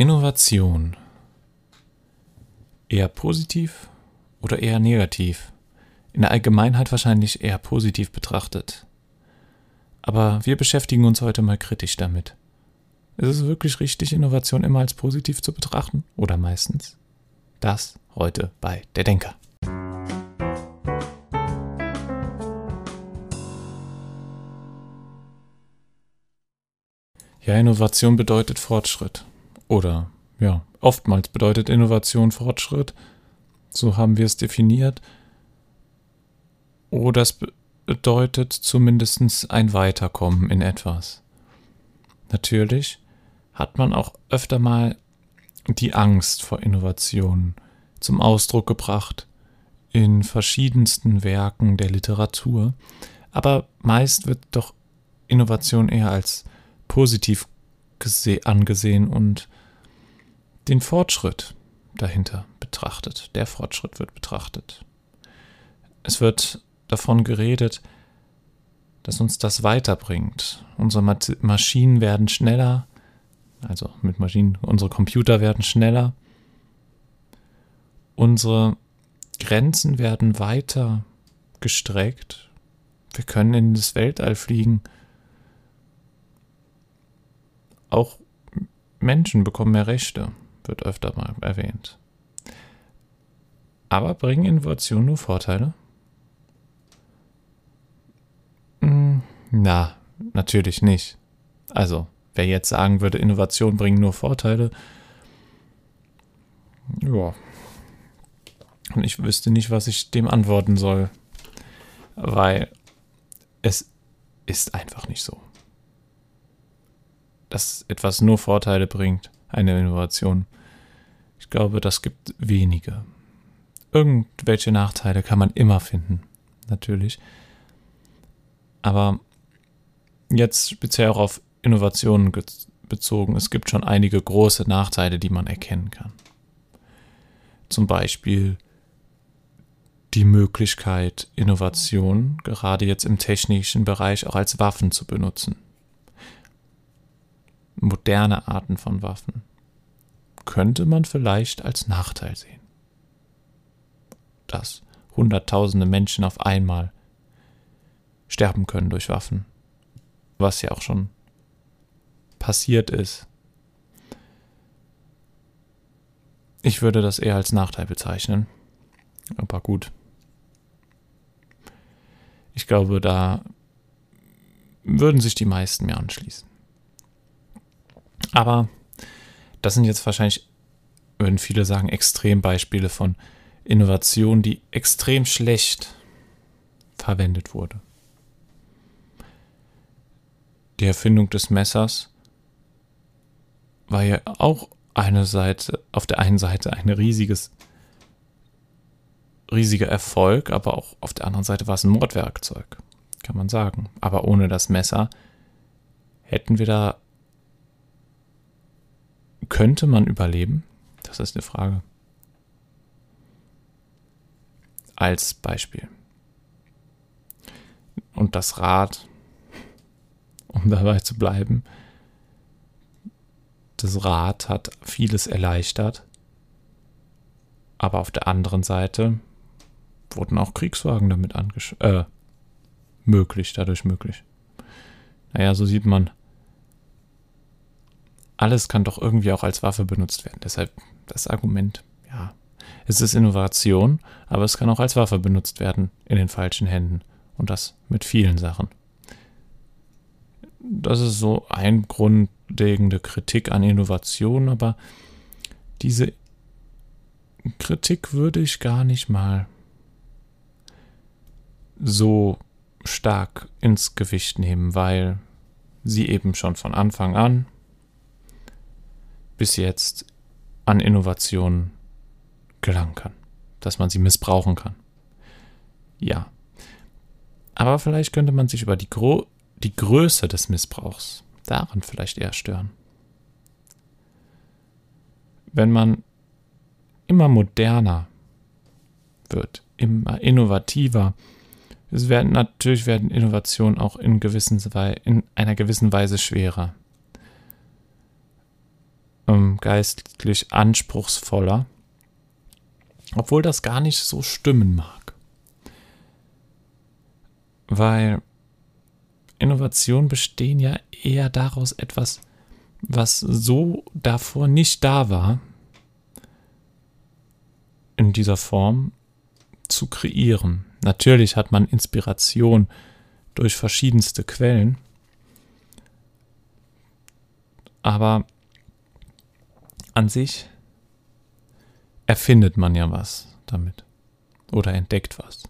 Innovation eher positiv oder eher negativ? In der Allgemeinheit wahrscheinlich eher positiv betrachtet. Aber wir beschäftigen uns heute mal kritisch damit. Ist es wirklich richtig, Innovation immer als positiv zu betrachten? Oder meistens? Das heute bei Der Denker. Ja, Innovation bedeutet Fortschritt. Oder ja, oftmals bedeutet Innovation Fortschritt. So haben wir es definiert. Oder es bedeutet zumindest ein Weiterkommen in etwas. Natürlich hat man auch öfter mal die Angst vor Innovationen zum Ausdruck gebracht in verschiedensten Werken der Literatur, aber meist wird doch Innovation eher als positiv angesehen und den Fortschritt dahinter betrachtet. Der Fortschritt wird betrachtet. Es wird davon geredet, dass uns das weiterbringt. Unsere Maschinen werden schneller, also mit Maschinen, unsere Computer werden schneller, unsere Grenzen werden weiter gestreckt, wir können in das Weltall fliegen, auch Menschen bekommen mehr Rechte, wird öfter mal erwähnt. Aber bringen Innovationen nur Vorteile? Hm, na, natürlich nicht. Also, wer jetzt sagen würde, Innovationen bringen nur Vorteile, ja. Und ich wüsste nicht, was ich dem antworten soll. Weil es ist einfach nicht so dass etwas nur Vorteile bringt, eine Innovation. Ich glaube, das gibt wenige. Irgendwelche Nachteile kann man immer finden, natürlich. Aber jetzt speziell auch auf Innovationen bezogen, es gibt schon einige große Nachteile, die man erkennen kann. Zum Beispiel die Möglichkeit, Innovation gerade jetzt im technischen Bereich auch als Waffen zu benutzen moderne Arten von Waffen könnte man vielleicht als Nachteil sehen. Dass Hunderttausende Menschen auf einmal sterben können durch Waffen, was ja auch schon passiert ist. Ich würde das eher als Nachteil bezeichnen. Aber gut. Ich glaube, da würden sich die meisten mir anschließen. Aber das sind jetzt wahrscheinlich, würden viele sagen, Extrembeispiele von Innovation, die extrem schlecht verwendet wurde. Die Erfindung des Messers war ja auch eine Seite, auf der einen Seite ein riesiges, riesiger Erfolg, aber auch auf der anderen Seite war es ein Mordwerkzeug, kann man sagen. Aber ohne das Messer hätten wir da könnte man überleben? Das ist eine Frage. Als Beispiel. Und das Rad, um dabei zu bleiben, das Rad hat vieles erleichtert, aber auf der anderen Seite wurden auch Kriegswagen damit angesch äh, möglich, dadurch möglich. Naja, so sieht man, alles kann doch irgendwie auch als Waffe benutzt werden. Deshalb das Argument, ja, es ist Innovation, aber es kann auch als Waffe benutzt werden in den falschen Händen. Und das mit vielen Sachen. Das ist so ein grundlegende Kritik an Innovation, aber diese Kritik würde ich gar nicht mal so stark ins Gewicht nehmen, weil sie eben schon von Anfang an bis jetzt an Innovationen gelangen kann, dass man sie missbrauchen kann. Ja. Aber vielleicht könnte man sich über die, Gro die Größe des Missbrauchs daran vielleicht eher stören. Wenn man immer moderner wird, immer innovativer, es werden natürlich werden Innovationen auch in, gewissen, in einer gewissen Weise schwerer. Ähm, geistlich anspruchsvoller, obwohl das gar nicht so stimmen mag. Weil Innovationen bestehen ja eher daraus, etwas, was so davor nicht da war, in dieser Form zu kreieren. Natürlich hat man Inspiration durch verschiedenste Quellen, aber an sich erfindet man ja was damit oder entdeckt was,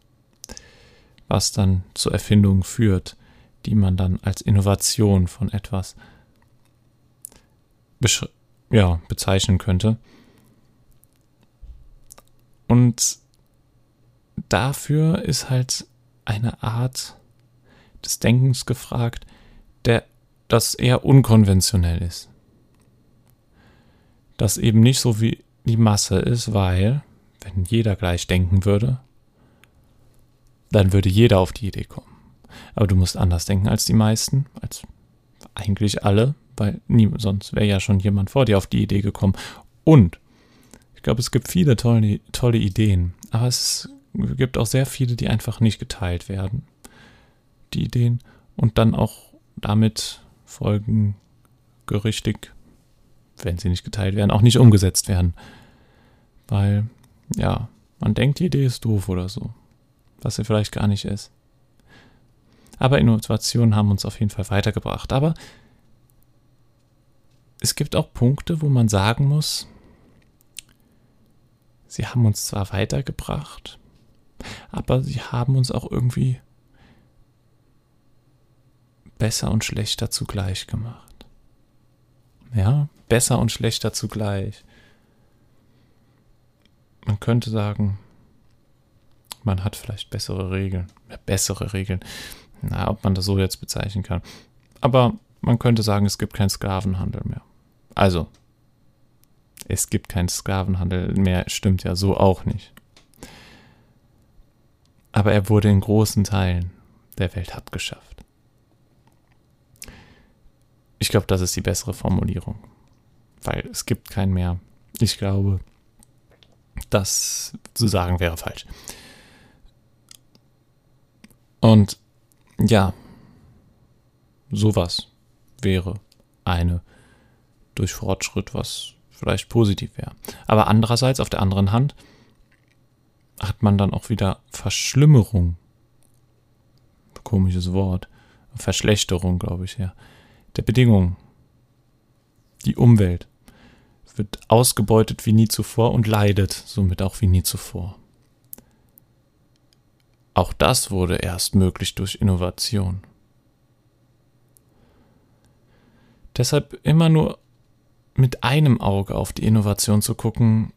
was dann zur Erfindung führt, die man dann als Innovation von etwas ja, bezeichnen könnte. Und dafür ist halt eine Art des Denkens gefragt, der das eher unkonventionell ist. Das eben nicht so wie die Masse ist, weil, wenn jeder gleich denken würde, dann würde jeder auf die Idee kommen. Aber du musst anders denken als die meisten, als eigentlich alle, weil nie, sonst wäre ja schon jemand vor dir auf die Idee gekommen. Und ich glaube, es gibt viele tolle, tolle Ideen, aber es gibt auch sehr viele, die einfach nicht geteilt werden. Die Ideen und dann auch damit folgengerichtig, wenn sie nicht geteilt werden, auch nicht umgesetzt werden. Weil, ja, man denkt, die Idee ist doof oder so, was sie vielleicht gar nicht ist. Aber Innovationen haben uns auf jeden Fall weitergebracht. Aber es gibt auch Punkte, wo man sagen muss, sie haben uns zwar weitergebracht, aber sie haben uns auch irgendwie besser und schlechter zugleich gemacht. Ja, besser und schlechter zugleich. Man könnte sagen, man hat vielleicht bessere Regeln. bessere Regeln. Na, ob man das so jetzt bezeichnen kann. Aber man könnte sagen, es gibt keinen Sklavenhandel mehr. Also, es gibt keinen Sklavenhandel mehr, stimmt ja so auch nicht. Aber er wurde in großen Teilen der Welt abgeschafft. Ich glaube, das ist die bessere Formulierung. Weil es gibt keinen mehr. Ich glaube, das zu sagen wäre falsch. Und ja, sowas wäre eine durch Fortschritt, was vielleicht positiv wäre. Aber andererseits, auf der anderen Hand, hat man dann auch wieder Verschlimmerung. Komisches Wort. Verschlechterung, glaube ich, ja. Der Bedingungen. Die Umwelt wird ausgebeutet wie nie zuvor und leidet somit auch wie nie zuvor. Auch das wurde erst möglich durch Innovation. Deshalb immer nur mit einem Auge auf die Innovation zu gucken,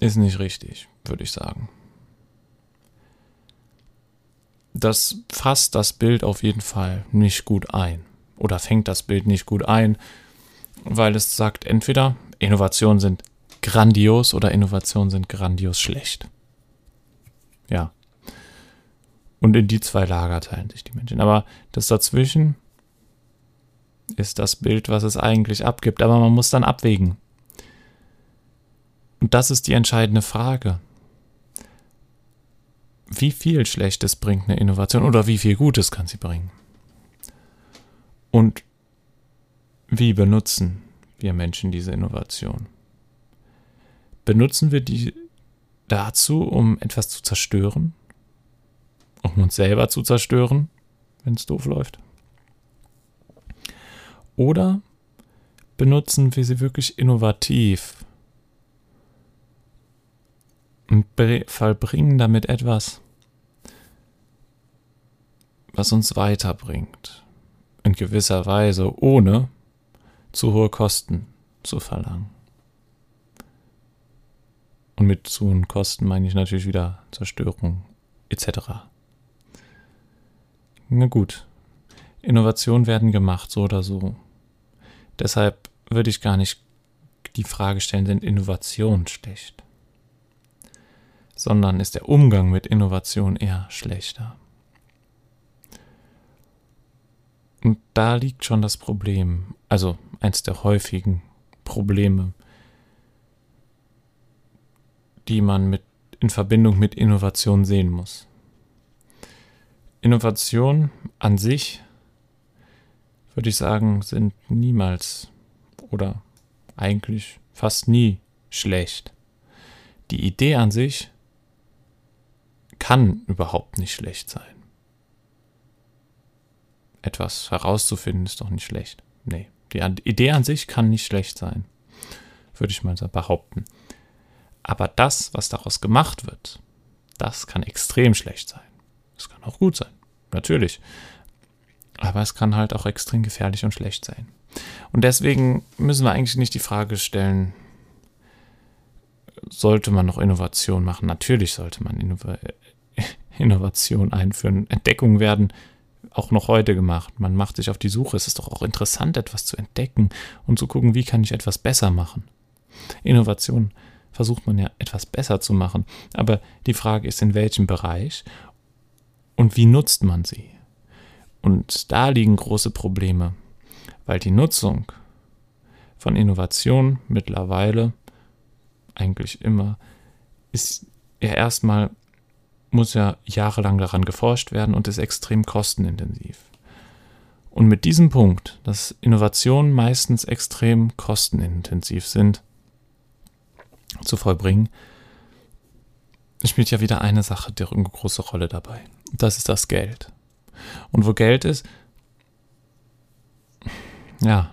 ist nicht richtig, würde ich sagen. Das fasst das Bild auf jeden Fall nicht gut ein oder fängt das Bild nicht gut ein, weil es sagt entweder Innovationen sind grandios oder Innovationen sind grandios schlecht. Ja. Und in die zwei Lager teilen sich die Menschen. Aber das dazwischen ist das Bild, was es eigentlich abgibt. Aber man muss dann abwägen. Und das ist die entscheidende Frage. Wie viel Schlechtes bringt eine Innovation oder wie viel Gutes kann sie bringen? Und wie benutzen wir Menschen diese Innovation? Benutzen wir die dazu, um etwas zu zerstören, um uns selber zu zerstören, wenn es doof läuft? Oder benutzen wir sie wirklich innovativ vollbringen damit etwas, was uns weiterbringt, in gewisser Weise, ohne zu hohe Kosten zu verlangen. Und mit zu hohen Kosten meine ich natürlich wieder Zerstörung etc. Na gut, Innovationen werden gemacht, so oder so. Deshalb würde ich gar nicht die Frage stellen, sind Innovationen schlecht? Sondern ist der Umgang mit Innovation eher schlechter? Und da liegt schon das Problem. Also eins der häufigen Probleme, die man mit, in Verbindung mit Innovation sehen muss. Innovation an sich, würde ich sagen, sind niemals oder eigentlich fast nie schlecht. Die Idee an sich kann überhaupt nicht schlecht sein. Etwas herauszufinden ist doch nicht schlecht. Nee, die Idee an sich kann nicht schlecht sein, würde ich mal behaupten. Aber das, was daraus gemacht wird, das kann extrem schlecht sein. Es kann auch gut sein, natürlich. Aber es kann halt auch extrem gefährlich und schlecht sein. Und deswegen müssen wir eigentlich nicht die Frage stellen, sollte man noch Innovation machen? Natürlich sollte man Innov Innovation einführen. Entdeckungen werden auch noch heute gemacht. Man macht sich auf die Suche. Es ist doch auch interessant, etwas zu entdecken und zu gucken, wie kann ich etwas besser machen. Innovation versucht man ja etwas besser zu machen. Aber die Frage ist, in welchem Bereich und wie nutzt man sie? Und da liegen große Probleme, weil die Nutzung von Innovation mittlerweile eigentlich immer ist ja erstmal muss ja jahrelang daran geforscht werden und ist extrem kostenintensiv. Und mit diesem Punkt, dass Innovationen meistens extrem kostenintensiv sind, zu vollbringen, spielt ja wieder eine Sache die eine große Rolle dabei. Das ist das Geld. Und wo Geld ist, ja,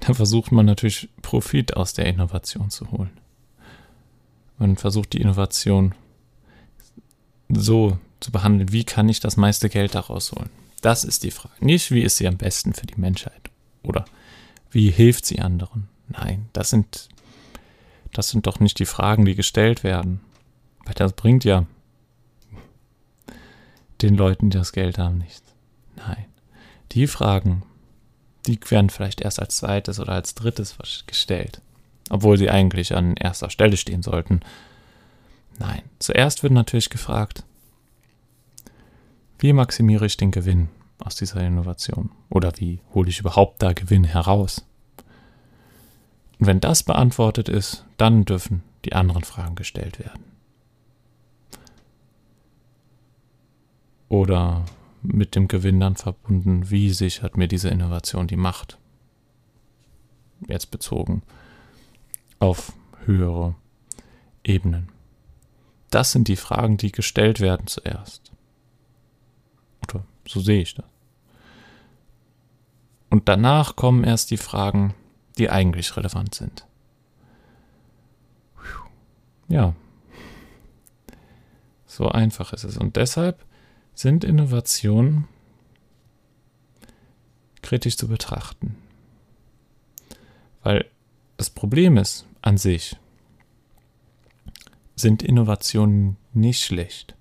da versucht man natürlich Profit aus der Innovation zu holen. Man versucht die Innovation so zu behandeln, wie kann ich das meiste Geld daraus holen? Das ist die Frage. Nicht, wie ist sie am besten für die Menschheit oder wie hilft sie anderen. Nein, das sind, das sind doch nicht die Fragen, die gestellt werden. Weil das bringt ja den Leuten, die das Geld haben, nichts. Nein. Die Fragen, die werden vielleicht erst als zweites oder als drittes gestellt. Obwohl sie eigentlich an erster Stelle stehen sollten. Nein, zuerst wird natürlich gefragt, wie maximiere ich den Gewinn aus dieser Innovation? Oder wie hole ich überhaupt da Gewinn heraus? Und wenn das beantwortet ist, dann dürfen die anderen Fragen gestellt werden. Oder mit dem Gewinn dann verbunden, wie sichert mir diese Innovation die Macht? Jetzt bezogen auf höhere Ebenen. Das sind die Fragen, die gestellt werden zuerst. Oder so sehe ich das. Und danach kommen erst die Fragen, die eigentlich relevant sind. Ja. So einfach ist es. Und deshalb sind Innovationen kritisch zu betrachten. Weil das Problem ist an sich, sind Innovationen nicht schlecht,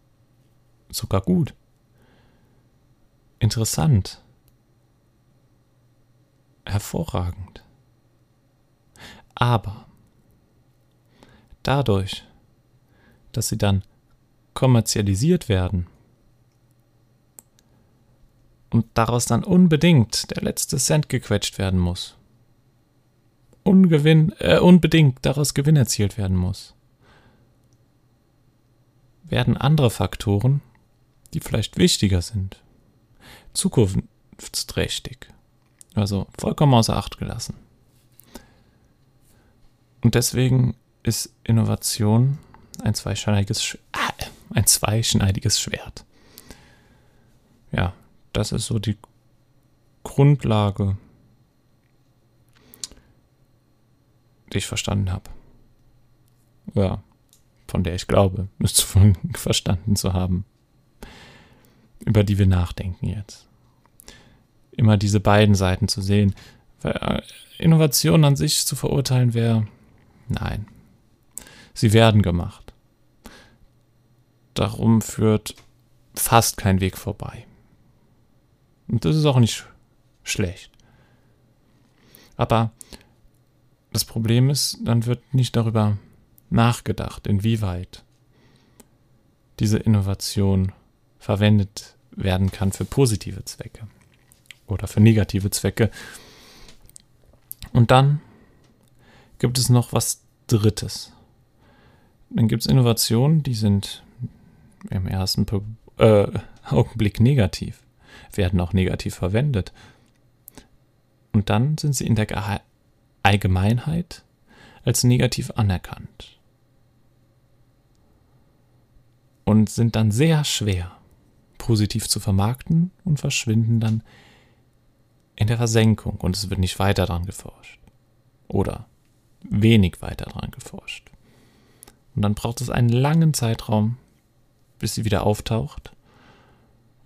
sogar gut, interessant, hervorragend. Aber dadurch, dass sie dann kommerzialisiert werden und daraus dann unbedingt der letzte Cent gequetscht werden muss, Ungewinn, äh, unbedingt daraus Gewinn erzielt werden muss, werden andere Faktoren, die vielleicht wichtiger sind, zukunftsträchtig, also vollkommen außer Acht gelassen. Und deswegen ist Innovation ein zweischneidiges, ah, ein zweischneidiges Schwert. Ja, das ist so die Grundlage, die ich verstanden habe. Ja, von der ich glaube, müsste verstanden zu haben, über die wir nachdenken jetzt. Immer diese beiden Seiten zu sehen. Weil äh, Innovation an sich zu verurteilen wäre, nein. Sie werden gemacht. Darum führt fast kein Weg vorbei. Und das ist auch nicht schlecht. Aber das Problem ist, dann wird nicht darüber nachgedacht, inwieweit diese Innovation verwendet werden kann für positive Zwecke oder für negative Zwecke. Und dann gibt es noch was Drittes. Dann gibt es Innovationen, die sind im ersten äh, Augenblick negativ, werden auch negativ verwendet. Und dann sind sie in der Allgemeinheit als negativ anerkannt. Und sind dann sehr schwer positiv zu vermarkten und verschwinden dann in der Versenkung und es wird nicht weiter dran geforscht. Oder wenig weiter dran geforscht. Und dann braucht es einen langen Zeitraum, bis sie wieder auftaucht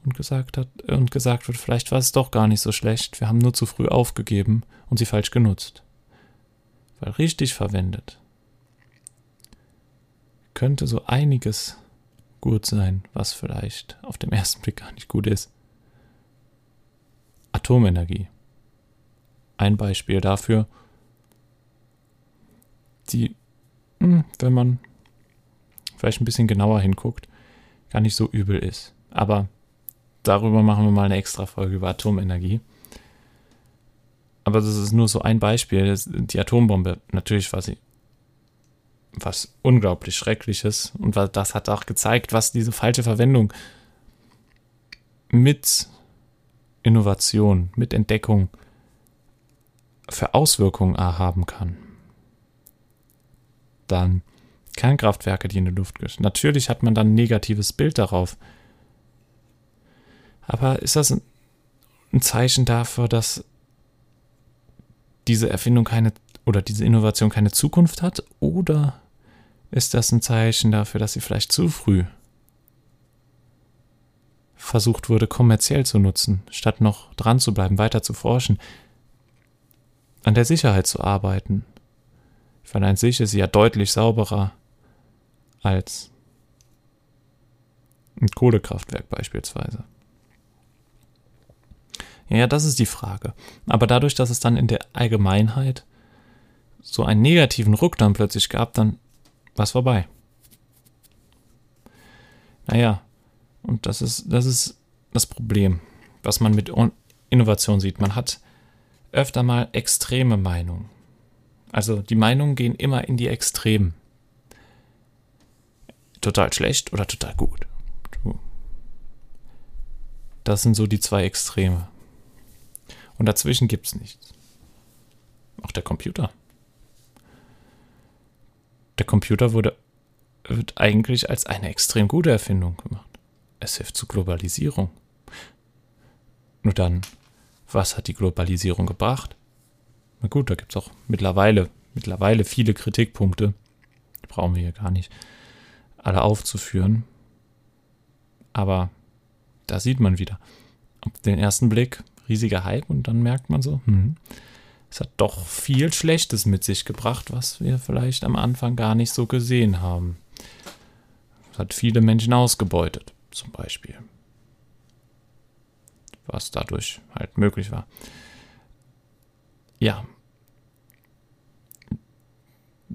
und gesagt hat und gesagt wird, vielleicht war es doch gar nicht so schlecht, wir haben nur zu früh aufgegeben und sie falsch genutzt. Weil richtig verwendet könnte so einiges gut sein, was vielleicht auf dem ersten Blick gar nicht gut ist. Atomenergie. Ein Beispiel dafür, die, hm, wenn man vielleicht ein bisschen genauer hinguckt, gar nicht so übel ist. Aber darüber machen wir mal eine extra Folge über Atomenergie. Aber das ist nur so ein Beispiel. Die Atombombe, natürlich war sie was unglaublich Schreckliches. Und das hat auch gezeigt, was diese falsche Verwendung mit Innovation, mit Entdeckung für Auswirkungen haben kann. Dann Kernkraftwerke, die in die Luft gehen. Natürlich hat man dann ein negatives Bild darauf. Aber ist das ein Zeichen dafür, dass diese Erfindung keine oder diese Innovation keine Zukunft hat? Oder ist das ein Zeichen dafür, dass sie vielleicht zu früh versucht wurde, kommerziell zu nutzen, statt noch dran zu bleiben, weiter zu forschen, an der Sicherheit zu arbeiten? Weil an sich ist sie ja deutlich sauberer als ein Kohlekraftwerk beispielsweise. Ja, das ist die Frage. Aber dadurch, dass es dann in der Allgemeinheit so einen negativen Ruck dann plötzlich gab, dann war es vorbei. Naja, und das ist, das ist das Problem, was man mit Innovation sieht. Man hat öfter mal extreme Meinungen. Also die Meinungen gehen immer in die Extremen total schlecht oder total gut. Das sind so die zwei Extreme. Und dazwischen gibt es nichts. Auch der Computer. Der Computer wurde, wird eigentlich als eine extrem gute Erfindung gemacht. Es hilft zur Globalisierung. Nur dann, was hat die Globalisierung gebracht? Na gut, da gibt es auch mittlerweile, mittlerweile viele Kritikpunkte. Die brauchen wir hier gar nicht alle aufzuführen. Aber da sieht man wieder auf den ersten Blick riesiger Hype und dann merkt man so, hm, es hat doch viel Schlechtes mit sich gebracht, was wir vielleicht am Anfang gar nicht so gesehen haben. Es hat viele Menschen ausgebeutet, zum Beispiel. Was dadurch halt möglich war. Ja,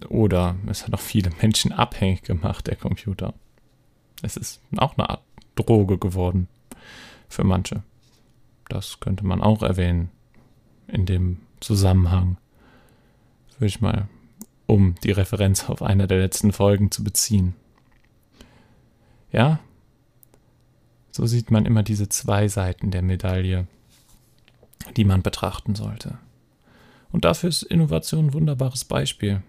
oder es hat auch viele Menschen abhängig gemacht, der Computer. Es ist auch eine Art Droge geworden für manche. Das könnte man auch erwähnen in dem Zusammenhang. Würde ich mal, um die Referenz auf einer der letzten Folgen zu beziehen. Ja, so sieht man immer diese zwei Seiten der Medaille, die man betrachten sollte. Und dafür ist Innovation ein wunderbares Beispiel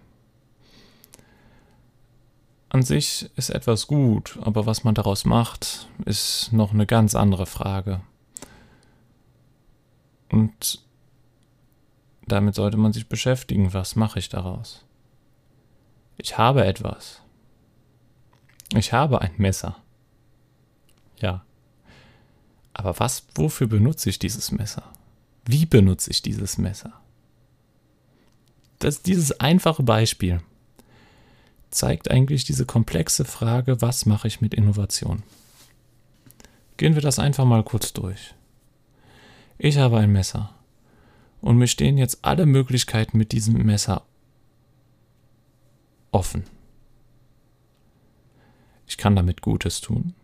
an sich ist etwas gut, aber was man daraus macht, ist noch eine ganz andere Frage. Und damit sollte man sich beschäftigen, was mache ich daraus? Ich habe etwas. Ich habe ein Messer. Ja. Aber was, wofür benutze ich dieses Messer? Wie benutze ich dieses Messer? Das dieses einfache Beispiel zeigt eigentlich diese komplexe Frage, was mache ich mit Innovation? Gehen wir das einfach mal kurz durch. Ich habe ein Messer und mir stehen jetzt alle Möglichkeiten mit diesem Messer offen. Ich kann damit Gutes tun,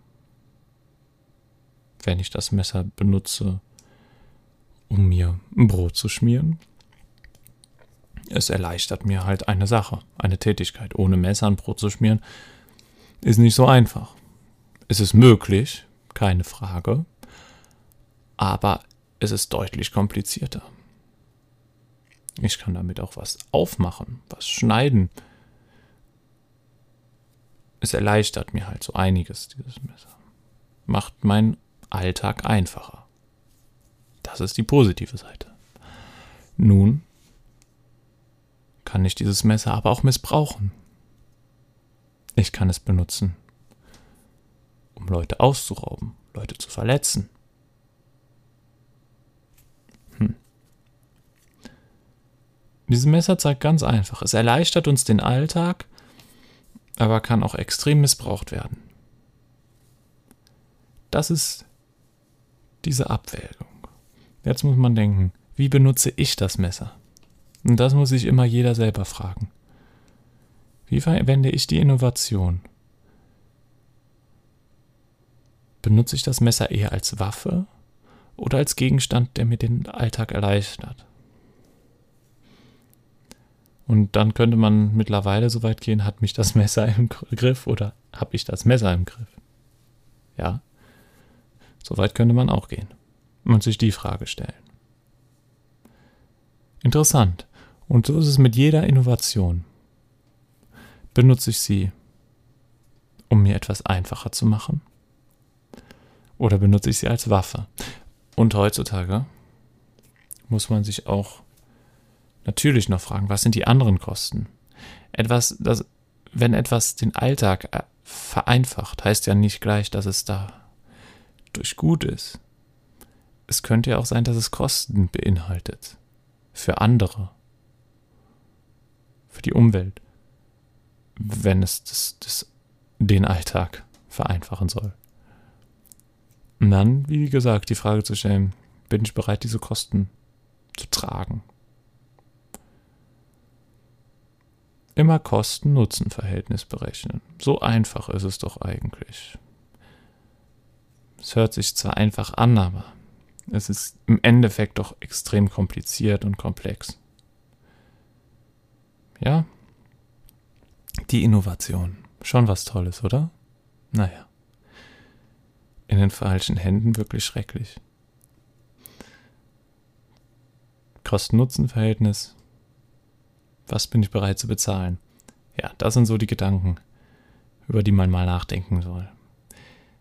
wenn ich das Messer benutze, um mir ein Brot zu schmieren. Es erleichtert mir halt eine Sache, eine Tätigkeit. Ohne Messer ein Brot zu schmieren, ist nicht so einfach. Es ist möglich, keine Frage, aber es ist deutlich komplizierter. Ich kann damit auch was aufmachen, was schneiden. Es erleichtert mir halt so einiges, dieses Messer. Macht meinen Alltag einfacher. Das ist die positive Seite. Nun kann ich dieses Messer aber auch missbrauchen. Ich kann es benutzen, um Leute auszurauben, Leute zu verletzen. Dieses Messer zeigt ganz einfach, es erleichtert uns den Alltag, aber kann auch extrem missbraucht werden. Das ist diese Abwägung. Jetzt muss man denken, wie benutze ich das Messer? Und das muss sich immer jeder selber fragen. Wie verwende ich die Innovation? Benutze ich das Messer eher als Waffe oder als Gegenstand, der mir den Alltag erleichtert? Und dann könnte man mittlerweile so weit gehen, hat mich das Messer im Griff oder habe ich das Messer im Griff? Ja, so weit könnte man auch gehen und sich die Frage stellen. Interessant. Und so ist es mit jeder Innovation. Benutze ich sie, um mir etwas einfacher zu machen? Oder benutze ich sie als Waffe? Und heutzutage muss man sich auch natürlich noch fragen, was sind die anderen Kosten? Etwas, das, wenn etwas den Alltag äh, vereinfacht, heißt ja nicht gleich, dass es da durch gut ist. Es könnte ja auch sein, dass es Kosten beinhaltet. Für andere. Für die Umwelt wenn es das, das, den Alltag vereinfachen soll. Und dann, wie gesagt, die Frage zu stellen, bin ich bereit, diese Kosten zu tragen? Immer Kosten-Nutzen-Verhältnis berechnen. So einfach ist es doch eigentlich. Es hört sich zwar einfach an, aber es ist im Endeffekt doch extrem kompliziert und komplex. Ja, die Innovation. Schon was Tolles, oder? Naja. In den falschen Händen wirklich schrecklich. Kosten-Nutzen-Verhältnis. Was bin ich bereit zu bezahlen? Ja, das sind so die Gedanken, über die man mal nachdenken soll.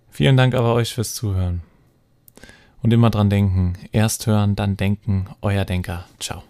Vielen Dank aber euch fürs Zuhören. Und immer dran denken, erst hören, dann denken, euer Denker. Ciao.